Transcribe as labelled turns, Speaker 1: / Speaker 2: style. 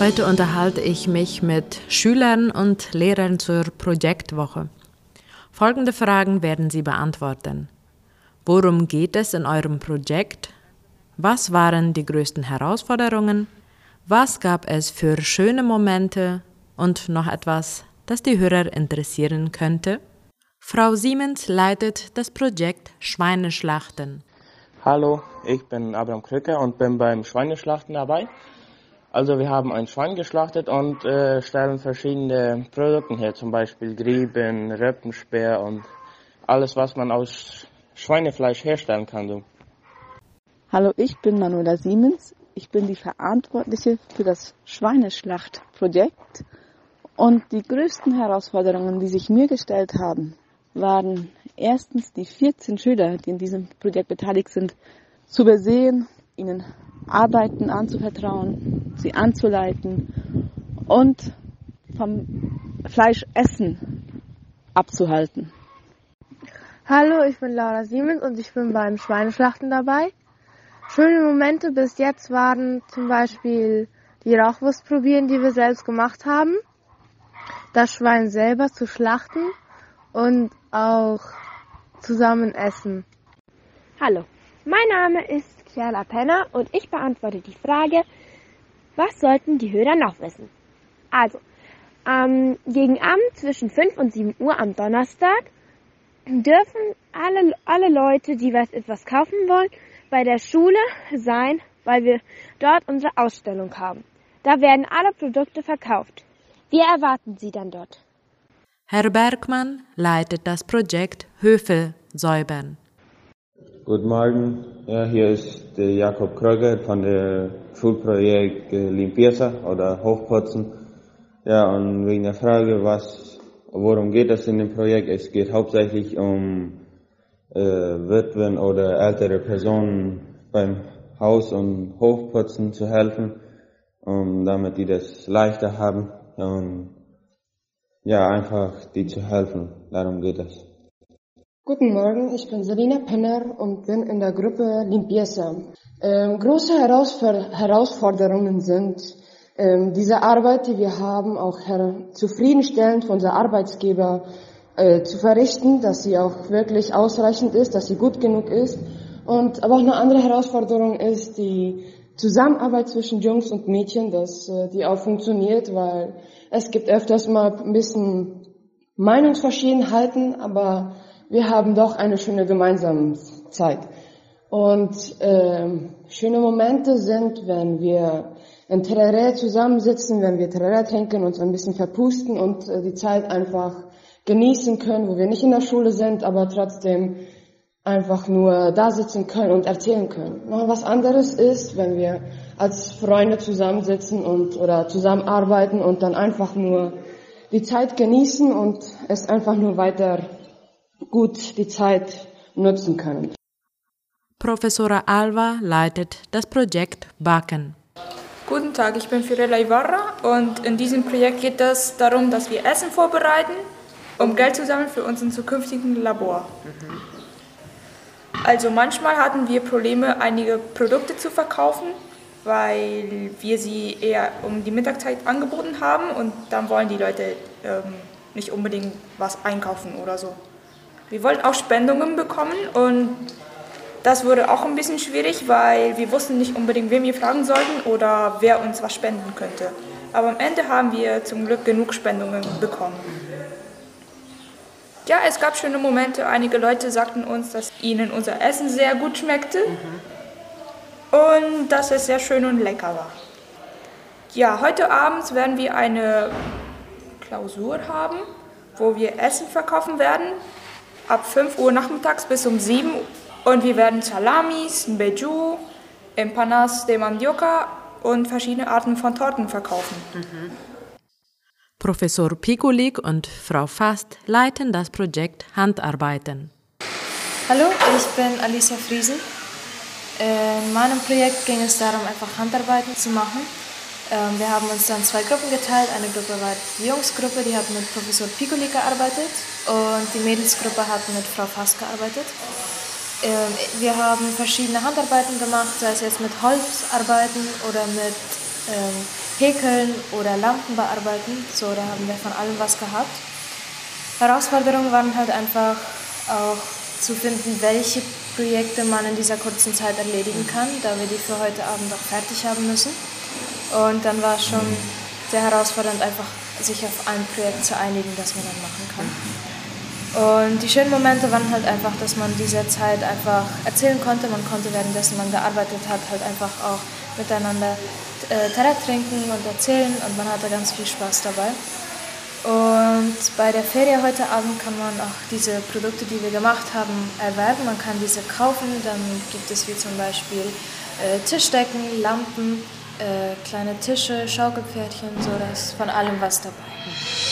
Speaker 1: Heute unterhalte ich mich mit Schülern und Lehrern zur Projektwoche. Folgende Fragen werden Sie beantworten. Worum geht es in eurem Projekt? Was waren die größten Herausforderungen? Was gab es für schöne Momente? Und noch etwas, das die Hörer interessieren könnte? Frau Siemens leitet das Projekt Schweineschlachten.
Speaker 2: Hallo, ich bin Abraham Krücker und bin beim Schweineschlachten dabei. Also wir haben ein Schwein geschlachtet und äh, stellen verschiedene Produkte her, zum Beispiel Grieben, Rippenspeer und alles, was man aus Schweinefleisch herstellen kann. Du.
Speaker 3: Hallo, ich bin Manuela Siemens. Ich bin die Verantwortliche für das Schweineschlachtprojekt. Und die größten Herausforderungen, die sich mir gestellt haben, waren erstens die 14 Schüler, die in diesem Projekt beteiligt sind, zu übersehen, ihnen Arbeiten anzuvertrauen, sie anzuleiten und vom Fleischessen abzuhalten.
Speaker 4: Hallo, ich bin Laura Siemens und ich bin beim Schweineschlachten dabei. Schöne Momente bis jetzt waren zum Beispiel die Rauchwurst probieren, die wir selbst gemacht haben, das Schwein selber zu schlachten und auch zusammen essen.
Speaker 5: Hallo, mein Name ist Chiara Penner und ich beantworte die Frage, was sollten die Hörer noch wissen? Also, ähm, gegen Abend zwischen 5 und 7 Uhr am Donnerstag dürfen alle, alle Leute, die was, etwas kaufen wollen, bei der Schule sein, weil wir dort unsere Ausstellung haben. Da werden alle Produkte verkauft. Wir erwarten Sie dann dort.
Speaker 1: Herr Bergmann leitet das Projekt Höfe säubern.
Speaker 6: Guten Morgen, ja, hier ist der Jakob Kröger von der Schulprojekt äh, Limpieza oder Hochputzen. Ja, und wegen der Frage, was, worum geht es in dem Projekt? Es geht hauptsächlich um äh, Witwen oder ältere Personen beim Haus- und Hofputzen zu helfen, um, damit die das leichter haben. Und ja, einfach die zu helfen. Darum geht es.
Speaker 7: Guten Morgen, ich bin Selina Penner und bin in der Gruppe Limpieza. Ähm, große Herausforderungen sind, ähm, diese Arbeit, die wir haben, auch zufriedenstellend für unser Arbeitsgeber äh, zu verrichten, dass sie auch wirklich ausreichend ist, dass sie gut genug ist. Und aber auch eine andere Herausforderung ist die Zusammenarbeit zwischen Jungs und Mädchen, dass äh, die auch funktioniert, weil es gibt öfters mal ein bisschen Meinungsverschiedenheiten, aber wir haben doch eine schöne gemeinsame Zeit. Und äh, schöne Momente sind, wenn wir in Terrain zusammensitzen, wenn wir Terrain trinken, uns ein bisschen verpusten und äh, die Zeit einfach genießen können, wo wir nicht in der Schule sind, aber trotzdem einfach nur da sitzen können und erzählen können. Noch was anderes ist, wenn wir als Freunde zusammensitzen und oder zusammenarbeiten und dann einfach nur die Zeit genießen und es einfach nur weiter gut die Zeit nutzen können.
Speaker 1: Professora Alva leitet das Projekt Backen.
Speaker 8: Guten Tag, ich bin Firella Ibarra und in diesem Projekt geht es darum, dass wir Essen vorbereiten, um Geld zu sammeln für unseren zukünftigen Labor. Also manchmal hatten wir Probleme, einige Produkte zu verkaufen, weil wir sie eher um die Mittagszeit angeboten haben und dann wollen die Leute ähm, nicht unbedingt was einkaufen oder so. Wir wollten auch Spendungen bekommen und das wurde auch ein bisschen schwierig, weil wir wussten nicht unbedingt, wen wir fragen sollten oder wer uns was spenden könnte. Aber am Ende haben wir zum Glück genug Spendungen bekommen. Ja, es gab schöne Momente. Einige Leute sagten uns, dass ihnen unser Essen sehr gut schmeckte und dass es sehr schön und lecker war. Ja, heute Abend werden wir eine Klausur haben, wo wir Essen verkaufen werden ab 5 Uhr nachmittags bis um 7 Uhr. Und wir werden Salamis, Beju, Empanas de Mandioca und verschiedene Arten von Torten verkaufen. Mhm.
Speaker 1: Professor Pikulik und Frau Fast leiten das Projekt Handarbeiten.
Speaker 9: Hallo, ich bin Alicia Friesen. In meinem Projekt ging es darum, einfach Handarbeiten zu machen. Ähm, wir haben uns dann zwei Gruppen geteilt. Eine Gruppe war die Jungsgruppe, die hat mit Professor Piccoli gearbeitet und die Mädelsgruppe hat mit Frau Fass gearbeitet. Ähm, wir haben verschiedene Handarbeiten gemacht, sei es jetzt mit Holzarbeiten oder mit ähm, häkeln oder Lampen bearbeiten. So, da haben wir von allem was gehabt. Herausforderungen waren halt einfach auch zu finden, welche Projekte man in dieser kurzen Zeit erledigen kann, da wir die für heute Abend auch fertig haben müssen. Und dann war es schon sehr herausfordernd, einfach sich auf ein Projekt zu einigen, das man dann machen kann. Und die schönen Momente waren halt einfach, dass man diese Zeit einfach erzählen konnte. Man konnte währenddessen man gearbeitet hat, halt einfach auch miteinander äh, Tere trinken und erzählen und man hatte ganz viel Spaß dabei. Und bei der Ferie heute Abend kann man auch diese Produkte, die wir gemacht haben, erwerben. Man kann diese kaufen. Dann gibt es wie zum Beispiel äh, Tischdecken, Lampen, äh, kleine Tische, Schaukelpferdchen, so das von allem was dabei.